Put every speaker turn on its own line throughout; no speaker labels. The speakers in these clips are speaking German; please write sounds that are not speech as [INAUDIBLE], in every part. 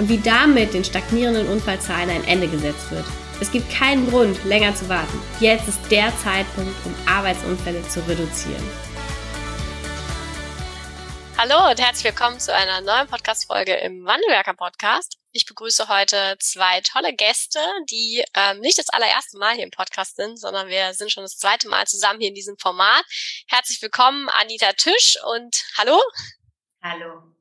und wie damit den stagnierenden Unfallzahlen ein Ende gesetzt wird. Es gibt keinen Grund, länger zu warten. Jetzt ist der Zeitpunkt, um Arbeitsunfälle zu reduzieren.
Hallo und herzlich willkommen zu einer neuen Podcast-Folge im Wandelwerker Podcast. Ich begrüße heute zwei tolle Gäste, die ähm, nicht das allererste Mal hier im Podcast sind, sondern wir sind schon das zweite Mal zusammen hier in diesem Format. Herzlich willkommen, Anita Tisch und hallo.
Hallo.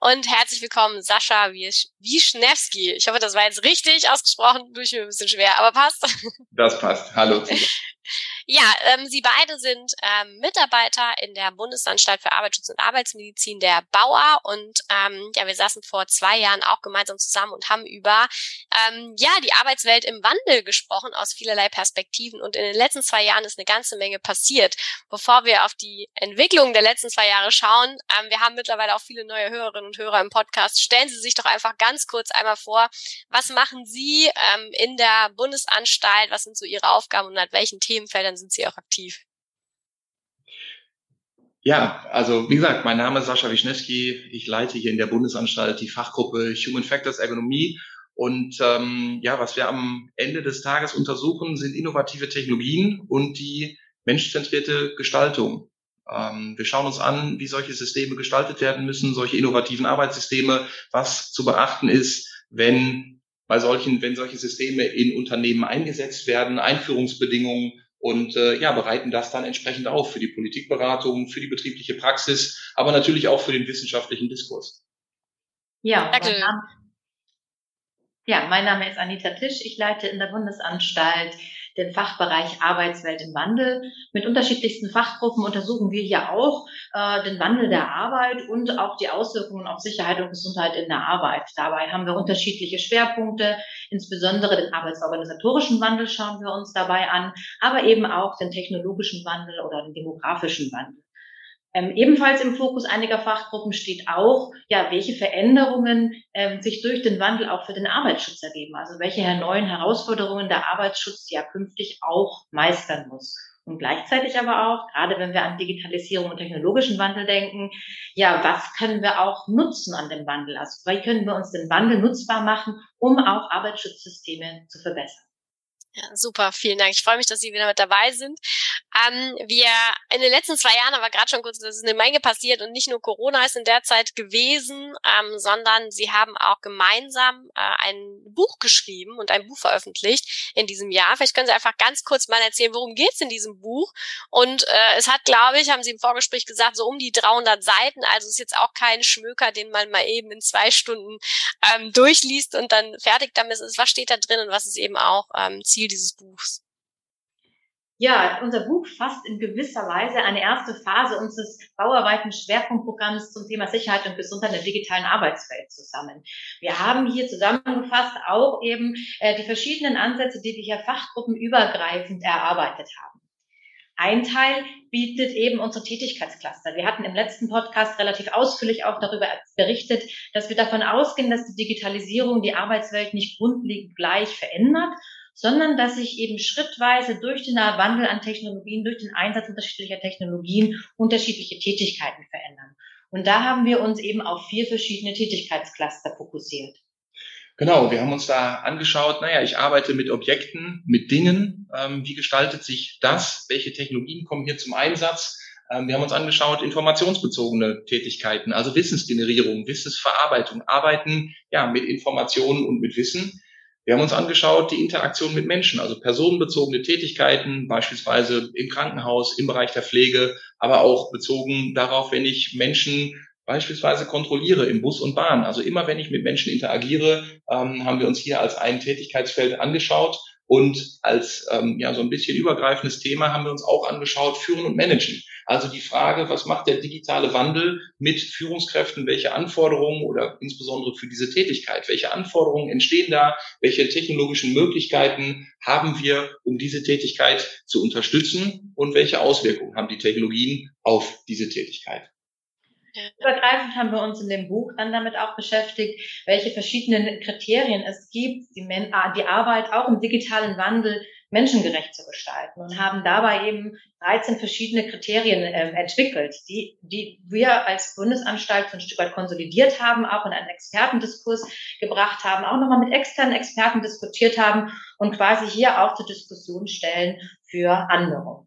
Und herzlich willkommen, Sascha Wischnewski. Ich hoffe, das war jetzt richtig ausgesprochen. Durch mir ein bisschen schwer, aber passt.
Das passt. Hallo. [LAUGHS]
Ja, ähm, Sie beide sind ähm, Mitarbeiter in der Bundesanstalt für Arbeitsschutz und Arbeitsmedizin der Bauer und ähm, ja, wir saßen vor zwei Jahren auch gemeinsam zusammen und haben über ähm, ja die Arbeitswelt im Wandel gesprochen aus vielerlei Perspektiven und in den letzten zwei Jahren ist eine ganze Menge passiert. Bevor wir auf die Entwicklung der letzten zwei Jahre schauen, ähm, wir haben mittlerweile auch viele neue Hörerinnen und Hörer im Podcast. Stellen Sie sich doch einfach ganz kurz einmal vor, was machen Sie ähm, in der Bundesanstalt, was sind so Ihre Aufgaben und an welchen Themenfeldern sind Sie auch aktiv?
Ja, also wie gesagt, mein Name ist Sascha Wischnewski. Ich leite hier in der Bundesanstalt die Fachgruppe Human Factors Ergonomie. Und ähm, ja, was wir am Ende des Tages untersuchen, sind innovative Technologien und die menschzentrierte Gestaltung. Ähm, wir schauen uns an, wie solche Systeme gestaltet werden müssen, solche innovativen Arbeitssysteme, was zu beachten ist, wenn bei solchen, wenn solche Systeme in Unternehmen eingesetzt werden, Einführungsbedingungen, und äh, ja, bereiten das dann entsprechend auf für die Politikberatung, für die betriebliche Praxis, aber natürlich auch für den wissenschaftlichen Diskurs.
Ja, mein Name, ja, mein Name ist Anita Tisch. Ich leite in der Bundesanstalt den Fachbereich Arbeitswelt im Wandel. Mit unterschiedlichsten Fachgruppen untersuchen wir hier auch äh, den Wandel der Arbeit und auch die Auswirkungen auf Sicherheit und Gesundheit in der Arbeit. Dabei haben wir unterschiedliche Schwerpunkte, insbesondere den arbeitsorganisatorischen Wandel schauen wir uns dabei an, aber eben auch den technologischen Wandel oder den demografischen Wandel. Ähm, ebenfalls im Fokus einiger Fachgruppen steht auch, ja, welche Veränderungen ähm, sich durch den Wandel auch für den Arbeitsschutz ergeben. Also welche neuen Herausforderungen der Arbeitsschutz ja künftig auch meistern muss. Und gleichzeitig aber auch, gerade wenn wir an Digitalisierung und technologischen Wandel denken, ja, was können wir auch nutzen an dem Wandel? Also wie können wir uns den Wandel nutzbar machen, um auch Arbeitsschutzsysteme zu verbessern?
Ja, super, vielen Dank. Ich freue mich, dass Sie wieder mit dabei sind. Ähm, wir in den letzten zwei Jahren, aber gerade schon kurz, das ist eine Menge passiert und nicht nur Corona ist in der Zeit gewesen, ähm, sondern Sie haben auch gemeinsam äh, ein Buch geschrieben und ein Buch veröffentlicht in diesem Jahr. Vielleicht können Sie einfach ganz kurz mal erzählen, worum geht es in diesem Buch? Und äh, es hat, glaube ich, haben Sie im Vorgespräch gesagt, so um die 300 Seiten. Also es ist jetzt auch kein Schmöker, den man mal eben in zwei Stunden ähm, durchliest und dann fertig damit ist. Was steht da drin und was ist eben auch ähm, Ziel dieses Buchs?
Ja, unser Buch fasst in gewisser Weise eine erste Phase unseres bauarbeiten Schwerpunktprogramms zum Thema Sicherheit und Gesundheit in der digitalen Arbeitswelt zusammen. Wir haben hier zusammengefasst auch eben äh, die verschiedenen Ansätze, die wir hier fachgruppenübergreifend erarbeitet haben. Ein Teil bietet eben unsere Tätigkeitscluster. Wir hatten im letzten Podcast relativ ausführlich auch darüber berichtet, dass wir davon ausgehen, dass die Digitalisierung die Arbeitswelt nicht grundlegend gleich verändert, sondern dass sich eben schrittweise durch den Wandel an Technologien, durch den Einsatz unterschiedlicher Technologien unterschiedliche Tätigkeiten verändern. Und da haben wir uns eben auf vier verschiedene Tätigkeitscluster fokussiert.
Genau, wir haben uns da angeschaut, naja, ich arbeite mit Objekten, mit Dingen. Ähm, wie gestaltet sich das? Welche Technologien kommen hier zum Einsatz? Ähm, wir haben uns angeschaut, informationsbezogene Tätigkeiten, also Wissensgenerierung, Wissensverarbeitung, Arbeiten ja, mit Informationen und mit Wissen. Wir haben uns angeschaut die Interaktion mit Menschen, also personenbezogene Tätigkeiten, beispielsweise im Krankenhaus, im Bereich der Pflege, aber auch bezogen darauf, wenn ich Menschen beispielsweise kontrolliere im Bus und Bahn. Also immer wenn ich mit Menschen interagiere, ähm, haben wir uns hier als ein Tätigkeitsfeld angeschaut Und als ähm, ja so ein bisschen übergreifendes Thema haben wir uns auch angeschaut, Führen und Managen. Also die Frage, was macht der digitale Wandel mit Führungskräften? Welche Anforderungen oder insbesondere für diese Tätigkeit, welche Anforderungen entstehen da? Welche technologischen Möglichkeiten haben wir, um diese Tätigkeit zu unterstützen? Und welche Auswirkungen haben die Technologien auf diese Tätigkeit?
Übergreifend haben wir uns in dem Buch dann damit auch beschäftigt, welche verschiedenen Kriterien es gibt, die, die Arbeit auch im digitalen Wandel menschengerecht zu gestalten und haben dabei eben 13 verschiedene Kriterien äh, entwickelt, die, die wir als Bundesanstalt ein Stück weit konsolidiert haben, auch in einen Expertendiskurs gebracht haben, auch nochmal mit externen Experten diskutiert haben und quasi hier auch zur Diskussion stellen für andere.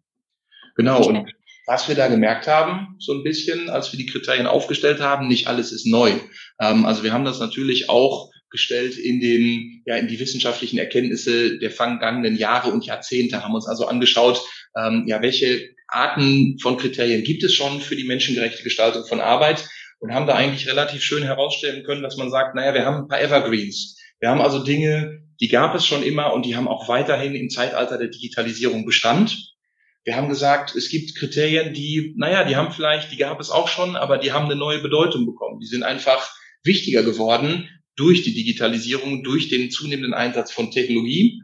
Genau, und was wir da gemerkt haben, so ein bisschen, als wir die Kriterien aufgestellt haben, nicht alles ist neu. Ähm, also wir haben das natürlich auch gestellt in den, ja, in die wissenschaftlichen Erkenntnisse der vergangenen Jahre und Jahrzehnte, haben uns also angeschaut, ähm, ja, welche Arten von Kriterien gibt es schon für die menschengerechte Gestaltung von Arbeit und haben da eigentlich relativ schön herausstellen können, dass man sagt, naja, wir haben ein paar Evergreens. Wir haben also Dinge, die gab es schon immer und die haben auch weiterhin im Zeitalter der Digitalisierung Bestand. Wir haben gesagt, es gibt Kriterien, die, naja, die haben vielleicht, die gab es auch schon, aber die haben eine neue Bedeutung bekommen. Die sind einfach wichtiger geworden durch die Digitalisierung, durch den zunehmenden Einsatz von Technologie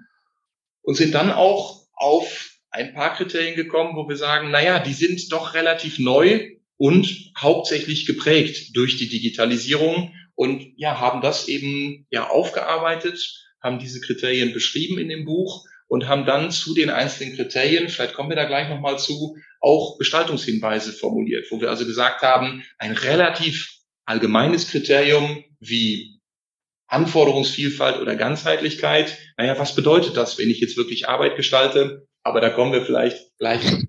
und sind dann auch auf ein paar Kriterien gekommen, wo wir sagen, naja, die sind doch relativ neu und hauptsächlich geprägt durch die Digitalisierung und ja, haben das eben ja aufgearbeitet, haben diese Kriterien beschrieben in dem Buch und haben dann zu den einzelnen Kriterien, vielleicht kommen wir da gleich nochmal zu, auch Gestaltungshinweise formuliert, wo wir also gesagt haben, ein relativ allgemeines Kriterium wie Anforderungsvielfalt oder Ganzheitlichkeit. Naja, was bedeutet das, wenn ich jetzt wirklich Arbeit gestalte? Aber da kommen wir vielleicht gleich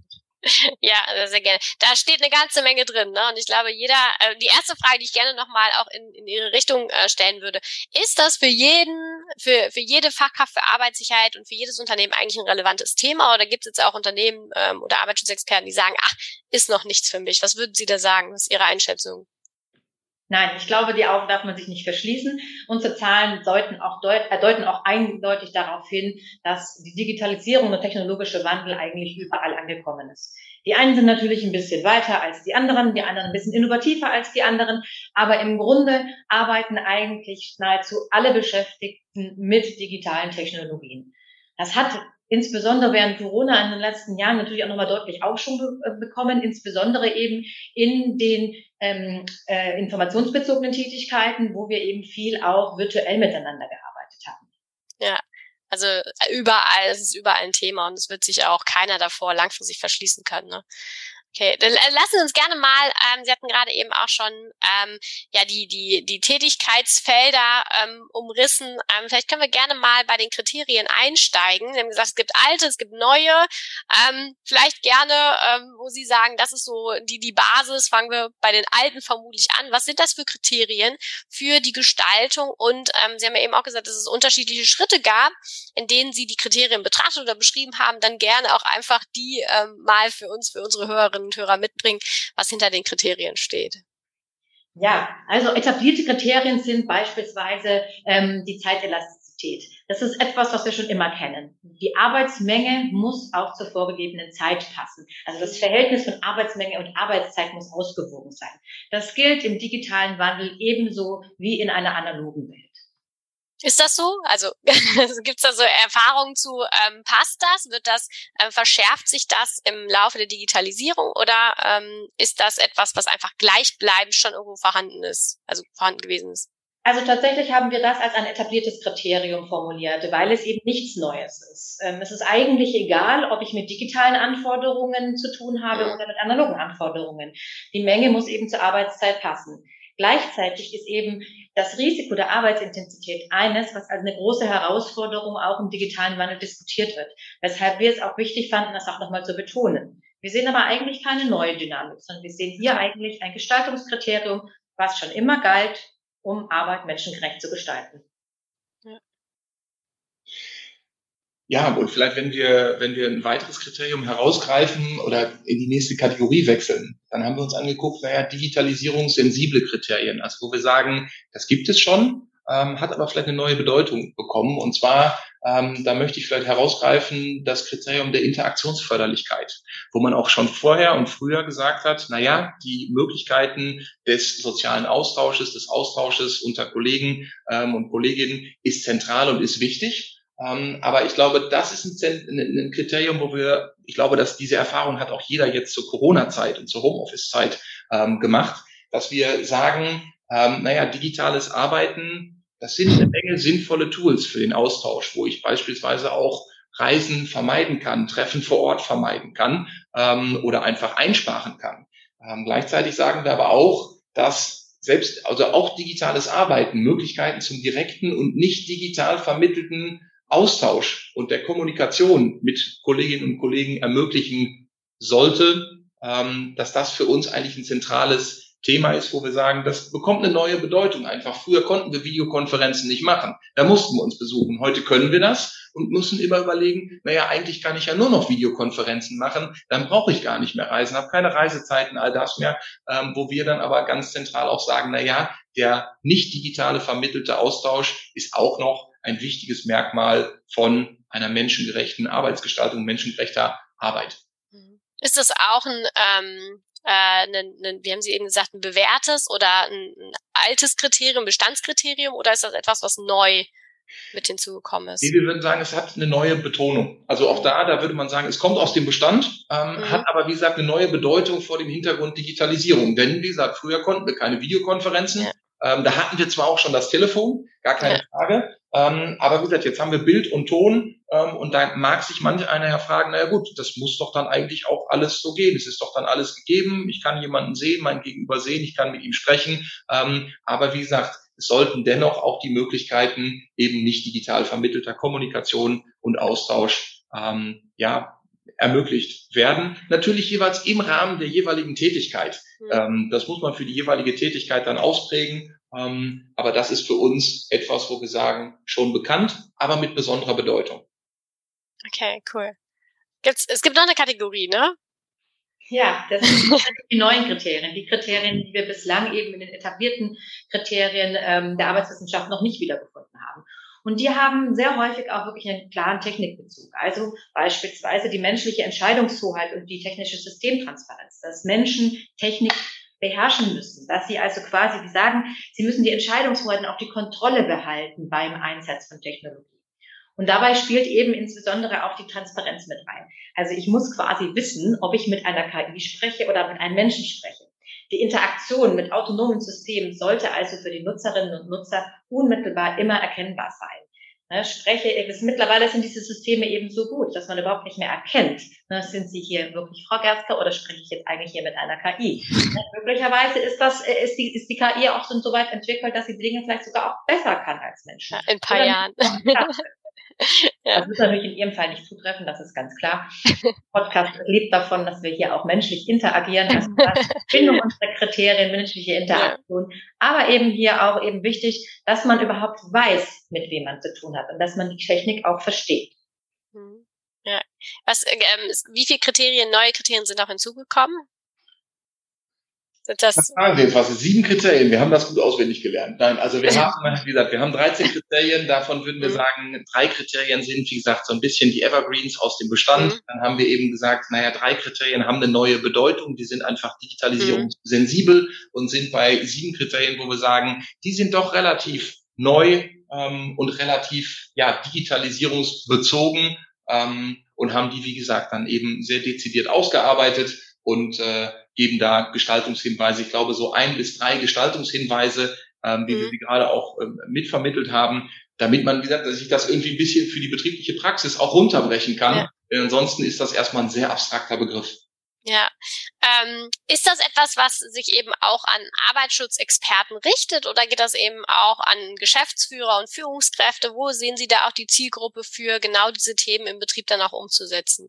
ja, sehr gerne. Da steht eine ganze Menge drin, ne? Und ich glaube, jeder, äh, die erste Frage, die ich gerne nochmal auch in, in Ihre Richtung äh, stellen würde, ist das für jeden, für, für jede Fachkraft für Arbeitssicherheit und für jedes Unternehmen eigentlich ein relevantes Thema? Oder gibt es jetzt auch Unternehmen ähm, oder Arbeitsschutzexperten, die sagen, ach, ist noch nichts für mich? Was würden Sie da sagen? Was ist Ihre Einschätzung?
Nein, ich glaube, die Augen darf man sich nicht verschließen. Unsere Zahlen deuten auch, deut, äh, deuten auch eindeutig darauf hin, dass die Digitalisierung und technologische Wandel eigentlich überall angekommen ist. Die einen sind natürlich ein bisschen weiter als die anderen, die anderen ein bisschen innovativer als die anderen, aber im Grunde arbeiten eigentlich nahezu alle Beschäftigten mit digitalen Technologien. Das hat insbesondere während Corona in den letzten Jahren natürlich auch nochmal deutlich Aufschwung be äh, bekommen, insbesondere eben in den ähm, äh, informationsbezogenen Tätigkeiten, wo wir eben viel auch virtuell miteinander gearbeitet haben.
Ja, also äh, überall, es ist überall ein Thema und es wird sich auch keiner davor langfristig verschließen können. Ne? Okay, dann lassen Sie uns gerne mal, ähm, Sie hatten gerade eben auch schon ähm, ja die die die Tätigkeitsfelder ähm, umrissen. Ähm, vielleicht können wir gerne mal bei den Kriterien einsteigen. Sie haben gesagt, es gibt alte, es gibt neue. Ähm, vielleicht gerne, ähm, wo Sie sagen, das ist so die die Basis. Fangen wir bei den alten vermutlich an. Was sind das für Kriterien für die Gestaltung? Und ähm, Sie haben ja eben auch gesagt, dass es unterschiedliche Schritte gab, in denen Sie die Kriterien betrachtet oder beschrieben haben. Dann gerne auch einfach die ähm, mal für uns, für unsere Hörerinnen und Hörer mitbringen, was hinter den Kriterien steht.
Ja, also etablierte Kriterien sind beispielsweise ähm, die Zeitelastizität. Das ist etwas, was wir schon immer kennen. Die Arbeitsmenge muss auch zur vorgegebenen Zeit passen. Also das Verhältnis von Arbeitsmenge und Arbeitszeit muss ausgewogen sein. Das gilt im digitalen Wandel ebenso wie in einer analogen Welt.
Ist das so? Also [LAUGHS] gibt es da so Erfahrungen zu? Ähm, passt das? Wird das äh, verschärft sich das im Laufe der Digitalisierung oder ähm, ist das etwas, was einfach gleichbleibend schon irgendwo vorhanden ist, also vorhanden gewesen ist?
Also tatsächlich haben wir das als ein etabliertes Kriterium formuliert, weil es eben nichts Neues ist. Ähm, es ist eigentlich egal, ob ich mit digitalen Anforderungen zu tun habe oder mit analogen Anforderungen. Die Menge muss eben zur Arbeitszeit passen. Gleichzeitig ist eben das Risiko der Arbeitsintensität eines, was als eine große Herausforderung auch im digitalen Wandel diskutiert wird. Weshalb wir es auch wichtig fanden, das auch nochmal zu betonen. Wir sehen aber eigentlich keine neue Dynamik, sondern wir sehen hier eigentlich ein Gestaltungskriterium, was schon immer galt, um Arbeit menschengerecht zu gestalten.
Ja, und vielleicht, wenn wir, wenn wir ein weiteres Kriterium herausgreifen oder in die nächste Kategorie wechseln, dann haben wir uns angeguckt, naja, digitalisierungssensible Kriterien, also wo wir sagen, das gibt es schon, ähm, hat aber vielleicht eine neue Bedeutung bekommen. Und zwar Ähm, da möchte ich vielleicht herausgreifen das Kriterium der Interaktionsförderlichkeit, wo man auch schon vorher und früher gesagt hat, na ja, die Möglichkeiten des sozialen Austausches, des Austausches unter Kollegen ähm, und Kolleginnen ist zentral und ist wichtig. Ähm, aber ich glaube, das ist ein, ein, Kriterium, wo wir, ich glaube, dass diese Erfahrung hat auch jeder jetzt zur Corona-Zeit und zur Homeoffice-Zeit ähm, gemacht, dass wir sagen, ähm, naja, digitales Arbeiten, das sind eine Menge sinnvolle Tools für den Austausch, wo ich beispielsweise auch Reisen vermeiden kann, Treffen vor Ort vermeiden kann ähm, oder einfach einsparen kann. Ähm, gleichzeitig sagen wir aber auch, dass selbst, also auch digitales Arbeiten, Möglichkeiten zum direkten und nicht digital vermittelten Austausch und der Kommunikation mit Kolleginnen und Kollegen ermöglichen sollte, ähm, dass das für uns eigentlich ein zentrales Thema ist, wo wir sagen, das bekommt eine neue Bedeutung einfach. Früher konnten wir Videokonferenzen nicht machen. Da mussten wir uns besuchen. Heute können wir das und müssen immer überlegen, naja, eigentlich kann ich ja nur noch Videokonferenzen machen. Dann brauche ich gar nicht mehr reisen, habe keine Reisezeiten, all das mehr, ähm, wo wir dann aber ganz zentral auch sagen, naja, der nicht digitale vermittelte Austausch ist auch noch ein wichtiges Merkmal von einer menschengerechten Arbeitsgestaltung, menschengerechter Arbeit.
Ist das auch ein, ähm, äh, ein, ein, wie haben Sie eben gesagt, ein bewährtes oder ein, ein altes Kriterium, Bestandskriterium oder ist das etwas, was neu mit hinzugekommen ist?
Nee, wir würden sagen, es hat eine neue Betonung. Also auch da, da würde man sagen, es kommt aus dem Bestand, ähm, mhm. hat aber, wie gesagt, eine neue Bedeutung vor dem Hintergrund Digitalisierung. Denn, wie gesagt, früher konnten wir keine Videokonferenzen. Ja. Ähm, da hatten wir zwar auch schon das Telefon, gar keine ja. Frage, ähm, aber wie gesagt, jetzt haben wir Bild und Ton ähm, und da mag sich manch einer ja fragen, naja gut, das muss doch dann eigentlich auch alles so gehen. Es ist doch dann alles gegeben. Ich kann jemanden sehen, mein Gegenüber sehen, ich kann mit ihm sprechen. Ähm, aber wie gesagt, es sollten dennoch auch die Möglichkeiten eben nicht digital vermittelter Kommunikation und Austausch ähm, ja ermöglicht werden. Natürlich jeweils im Rahmen der jeweiligen Tätigkeit. Mhm. Das muss man für die jeweilige Tätigkeit dann ausprägen. Ähm, aber das ist für uns etwas, wo wir sagen, schon bekannt, aber mit besonderer Bedeutung.
Okay, cool. Gibt's, es gibt noch eine Kategorie, ne?
Ja, das sind die neuen Kriterien, die Kriterien, die wir bislang eben in den etablierten Kriterien ähm, der Arbeitswissenschaft noch nicht wiedergefunden haben. Und die haben sehr häufig auch wirklich einen klaren Technikbezug. Also beispielsweise die menschliche Entscheidungshoheit und die technische Systemtransparenz, dass Menschen Technik beherrschen müssen, dass sie also quasi, wie sagen, sie müssen die Entscheidungshoheit auch die Kontrolle behalten beim Einsatz von Technologie. Und dabei spielt eben insbesondere auch die Transparenz mit rein. Also ich muss quasi wissen, ob ich mit einer KI spreche oder mit einem Menschen spreche. Die Interaktion mit autonomen Systemen sollte also für die Nutzerinnen und Nutzer unmittelbar immer erkennbar sein. Ne, spreche, ist, mittlerweile sind diese Systeme eben so gut, dass man überhaupt nicht mehr erkennt, ne, sind Sie hier wirklich Frau Gerster oder spreche ich jetzt eigentlich hier mit einer KI? Ne, möglicherweise ist das, äh, ist die, ist die KI auch schon so weit entwickelt, dass sie Dinge vielleicht sogar auch besser kann als Menschen.
in ein paar Jahren. [LAUGHS] [LAUGHS]
Ja. Das wird natürlich in Ihrem Fall nicht zutreffen, das ist ganz klar. [LAUGHS] Podcast lebt davon, dass wir hier auch menschlich interagieren, also [LAUGHS] Findung unserer Kriterien, menschliche Interaktion, ja. aber eben hier auch eben wichtig, dass man überhaupt weiß, mit wem man zu tun hat und dass man die Technik auch versteht.
Mhm. Ja. Was, ähm, wie viele Kriterien, neue Kriterien sind auch hinzugekommen?
Das, das was. Sieben Kriterien. Wir haben das gut auswendig gelernt. Nein, also wir haben, wie gesagt, wir haben 13 [LAUGHS] Kriterien. Davon würden wir mhm. sagen, drei Kriterien sind, wie gesagt, so ein bisschen die Evergreens aus dem Bestand. Mhm. Dann haben wir eben gesagt, naja, drei Kriterien haben eine neue Bedeutung. Die sind einfach digitalisierungssensibel mhm. und sind bei sieben Kriterien, wo wir sagen, die sind doch relativ neu ähm, und relativ ja digitalisierungsbezogen ähm, und haben die, wie gesagt, dann eben sehr dezidiert ausgearbeitet und äh, geben da Gestaltungshinweise. Ich glaube, so ein bis drei Gestaltungshinweise, ähm, wie mhm. wir sie gerade auch ähm, mitvermittelt haben, damit man, wie gesagt, dass ich das irgendwie ein bisschen für die betriebliche Praxis auch runterbrechen kann. Ja. Denn ansonsten ist das erstmal ein sehr abstrakter Begriff.
Ja. Ähm, ist das etwas, was sich eben auch an Arbeitsschutzexperten richtet oder geht das eben auch an Geschäftsführer und Führungskräfte? Wo sehen Sie da auch die Zielgruppe für genau diese Themen im Betrieb dann auch umzusetzen?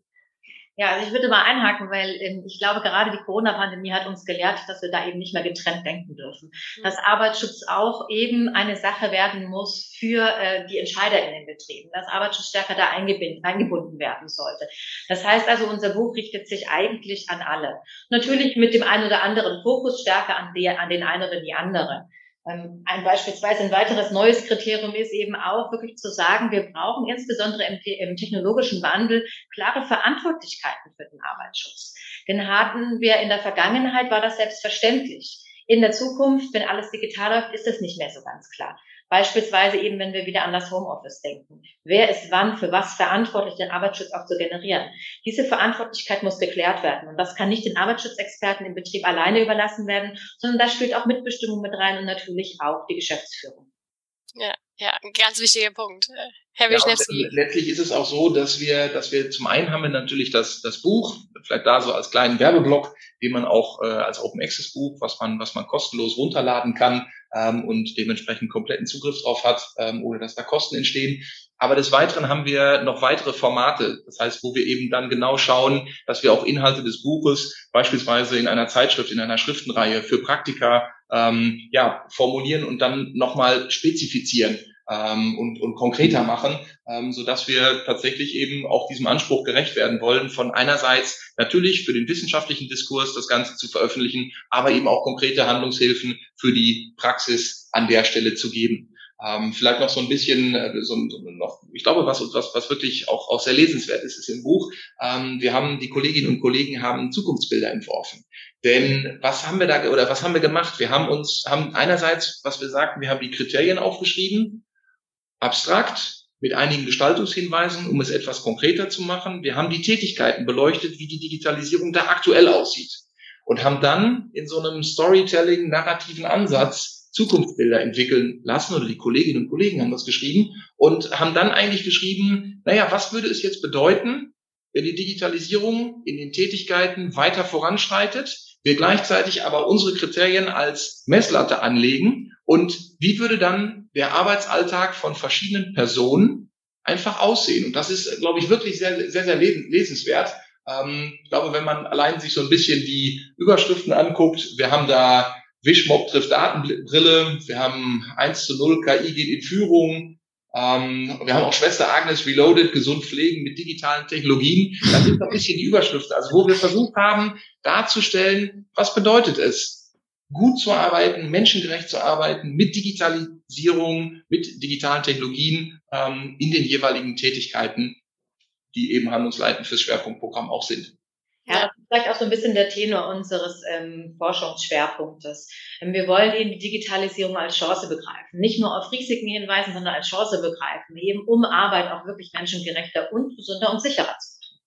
Ja, also ich würde mal einhaken, weil ähm, ich glaube, gerade die Corona-Pandemie hat uns gelehrt, dass wir da eben nicht mehr getrennt denken dürfen. Mhm. Dass Arbeitsschutz auch eben eine Sache werden muss für äh, die Entscheider in den Betrieben, dass Arbeitsschutz stärker da eingebunden, werden sollte. Das heißt also, unser Buch richtet sich eigentlich an alle. Natürlich mit dem einen oder anderen Fokus stärker an, den einen oder die andere. Ähm, ein beispielsweise ein weiteres neues Kriterium ist eben auch wirklich zu sagen, wir brauchen insbesondere im, im technologischen Wandel klare Verantwortlichkeiten für den Arbeitsschutz. Den hatten wir in der Vergangenheit, war das selbstverständlich. In der Zukunft, wenn alles digital läuft, ist das nicht mehr so ganz klar. Beispielsweise eben, wenn wir wieder an das Homeoffice denken. Wer ist wann für was verantwortlich, den Arbeitsschutz auch zu generieren? Diese Verantwortlichkeit muss geklärt werden. Und das kann nicht den Arbeitsschutzexperten im Betrieb alleine überlassen werden, sondern da spielt auch Mitbestimmung mit rein und natürlich auch die Geschäftsführung.
Ja, ja, ein ganz wichtiger Punkt. Herr Wischnewski.
Ja, letztlich ist es auch so, dass wir, dass wir zum einen haben wir natürlich das, das Buch, vielleicht da so als kleinen Werbeblock, den man auch äh, als Open Access Buch, was man, was man kostenlos runterladen kann, ähm, und dementsprechend kompletten Zugriff drauf hat, ähm, ohne dass da Kosten entstehen. Aber des Weiteren haben wir noch weitere Formate, das heißt, wo wir eben dann genau schauen, dass wir auch Inhalte des Buches beispielsweise in einer Zeitschrift, in einer Schriftenreihe für Praktika ähm, ja, formulieren und dann nochmal spezifizieren ähm, und, und konkreter machen, ähm, so dass wir tatsächlich eben auch diesem Anspruch gerecht werden wollen, von einerseits natürlich für den wissenschaftlichen Diskurs das Ganze zu veröffentlichen, aber eben auch konkrete Handlungshilfen für die Praxis an der Stelle zu geben. Ähm, vielleicht noch so ein bisschen, äh, so, so noch, ich glaube, was, was, was wirklich auch, auch sehr lesenswert ist, ist im Buch. Ähm, wir haben, die Kolleginnen und Kollegen haben Zukunftsbilder entworfen. Denn was haben wir da, oder was haben wir gemacht? Wir haben uns, haben einerseits, was wir sagten, wir haben die Kriterien aufgeschrieben, abstrakt, mit einigen Gestaltungshinweisen, um es etwas konkreter zu machen. Wir haben die Tätigkeiten beleuchtet, wie die Digitalisierung da aktuell aussieht. Und haben dann in so einem Storytelling, narrativen Ansatz Zukunftsbilder entwickeln lassen, oder die Kolleginnen und Kollegen haben das geschrieben, und haben dann eigentlich geschrieben, naja, was würde es jetzt bedeuten, wenn die Digitalisierung in den Tätigkeiten weiter voranschreitet, wir gleichzeitig aber unsere Kriterien als Messlatte anlegen und wie würde dann der Arbeitsalltag von verschiedenen Personen einfach aussehen? Und das ist, glaube ich, wirklich sehr, sehr, sehr lesenswert. Ähm, ich glaube, wenn man allein sich so ein bisschen die Überschriften anguckt, wir haben da Wischmob trifft Datenbrille, wir haben 1 zu 0 KI geht in Führung, ähm, wir haben auch Schwester Agnes Reloaded, gesund pflegen mit digitalen Technologien. Das sind ein bisschen die Überschriften, also wo wir versucht haben darzustellen, was bedeutet es, gut zu arbeiten, menschengerecht zu arbeiten, mit Digitalisierung, mit digitalen Technologien ähm, in den jeweiligen Tätigkeiten, die eben handlungsleitend fürs Schwerpunktprogramm auch sind.
Ja, das ist vielleicht auch so ein bisschen der Tenor unseres ähm, Forschungsschwerpunktes. Ähm, wir wollen eben die Digitalisierung als Chance begreifen. Nicht nur auf Risiken hinweisen, sondern als Chance begreifen, eben um Arbeit auch wirklich menschengerechter und gesunder und sicherer zu machen.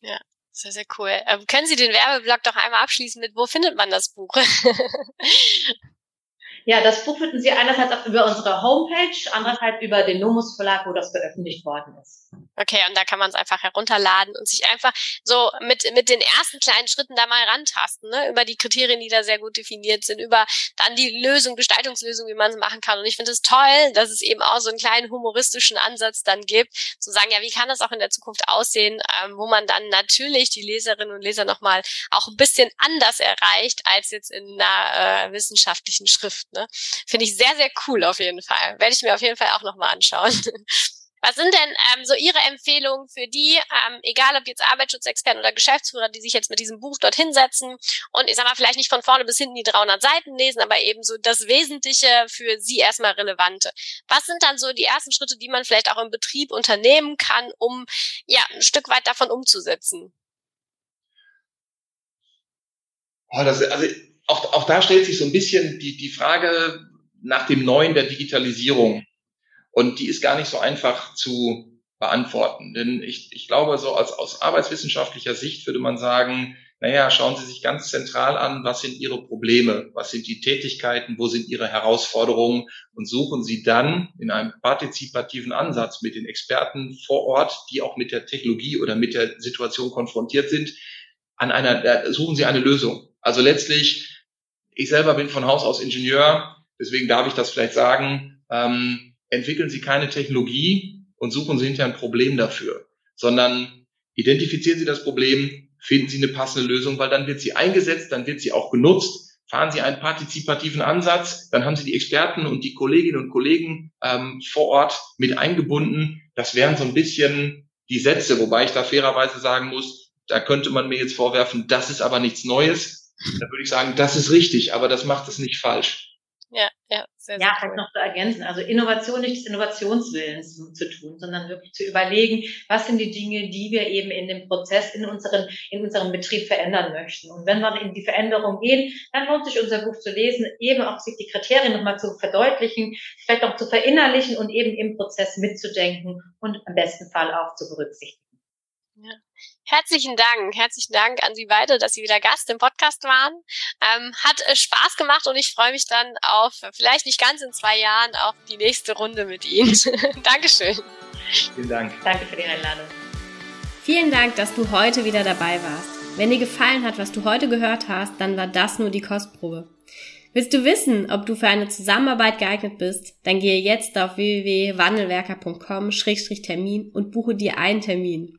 Ja, sehr, sehr cool. Ähm, können Sie den Werbeblock doch einmal abschließen mit, wo findet man das Buch? [LAUGHS]
Ja, das Buch finden Sie einerseits auch über unsere Homepage, andererseits über den Nomus Verlag, wo das veröffentlicht worden ist.
Okay, und da kann man es einfach herunterladen und sich einfach so mit, mit den ersten kleinen Schritten da mal rantasten, ne? über die Kriterien, die da sehr gut definiert sind, über dann die Lösung, Gestaltungslösung, wie man es machen kann. Und ich finde es toll, dass es eben auch so einen kleinen humoristischen Ansatz dann gibt, zu sagen, ja, wie kann das auch in der Zukunft aussehen, ähm, wo man dann natürlich die Leserinnen und Leser nochmal auch ein bisschen anders erreicht, als jetzt in einer äh, wissenschaftlichen Schrift. Ne? Finde ich sehr, sehr cool auf jeden Fall. Werde ich mir auf jeden Fall auch nochmal anschauen. [LAUGHS] Was sind denn ähm, so Ihre Empfehlungen für die, ähm, egal ob jetzt Arbeitsschutzexperten oder Geschäftsführer, die sich jetzt mit diesem Buch dort hinsetzen und ich sag mal vielleicht nicht von vorne bis hinten die 300 Seiten lesen, aber eben so das Wesentliche für Sie erstmal relevante. Was sind dann so die ersten Schritte, die man vielleicht auch im Betrieb unternehmen kann, um ja ein Stück weit davon umzusetzen?
Oh, das, also auch, auch da stellt sich so ein bisschen die, die Frage nach dem Neuen der Digitalisierung. Und die ist gar nicht so einfach zu beantworten. Denn ich, ich glaube, so als, aus arbeitswissenschaftlicher Sicht würde man sagen, naja, schauen Sie sich ganz zentral an, was sind Ihre Probleme, was sind die Tätigkeiten, wo sind Ihre Herausforderungen und suchen Sie dann in einem partizipativen Ansatz mit den Experten vor Ort, die auch mit der Technologie oder mit der Situation konfrontiert sind, an einer, suchen Sie eine Lösung. Also letztlich, ich selber bin von Haus aus Ingenieur, deswegen darf ich das vielleicht sagen, ähm, entwickeln Sie keine Technologie und suchen Sie hinterher ein Problem dafür, sondern identifizieren Sie das Problem, finden Sie eine passende Lösung, weil dann wird sie eingesetzt, dann wird sie auch genutzt. Fahren Sie einen partizipativen Ansatz, dann haben Sie die Experten und die Kolleginnen und Kollegen ähm, vor Ort mit eingebunden. Das wären so ein bisschen die Sätze, wobei ich da fairerweise sagen muss, da könnte man mir jetzt vorwerfen, das ist aber nichts Neues. Da würde ich sagen, das ist richtig, aber das macht es nicht falsch.
Ja, ja,
sehr, sehr ja, halt noch zu ergänzen. Also Innovation nicht des Innovationswillens zu tun, sondern wirklich zu überlegen, was sind die Dinge, die wir eben in dem Prozess in unseren, in unserem Betrieb verändern möchten. Und wenn wir in die Veränderung gehen, dann lohnt sich unser Buch zu lesen, eben auch sich die Kriterien nochmal zu verdeutlichen, vielleicht auch zu verinnerlichen und eben im Prozess mitzudenken und im besten Fall auch zu berücksichtigen.
Ja. Herzlichen Dank, herzlichen Dank an Sie beide, dass Sie wieder Gast im Podcast waren. Ähm, hat äh, Spaß gemacht und ich freue mich dann auf, vielleicht nicht ganz in zwei Jahren, auf die nächste Runde mit Ihnen. [LAUGHS] Dankeschön.
Vielen Dank.
Danke für die Einladung.
Vielen Dank, dass du heute wieder dabei warst. Wenn dir gefallen hat, was du heute gehört hast, dann war das nur die Kostprobe. Willst du wissen, ob du für eine Zusammenarbeit geeignet bist? Dann gehe jetzt auf www.wandelwerker.com-termin und buche dir einen Termin.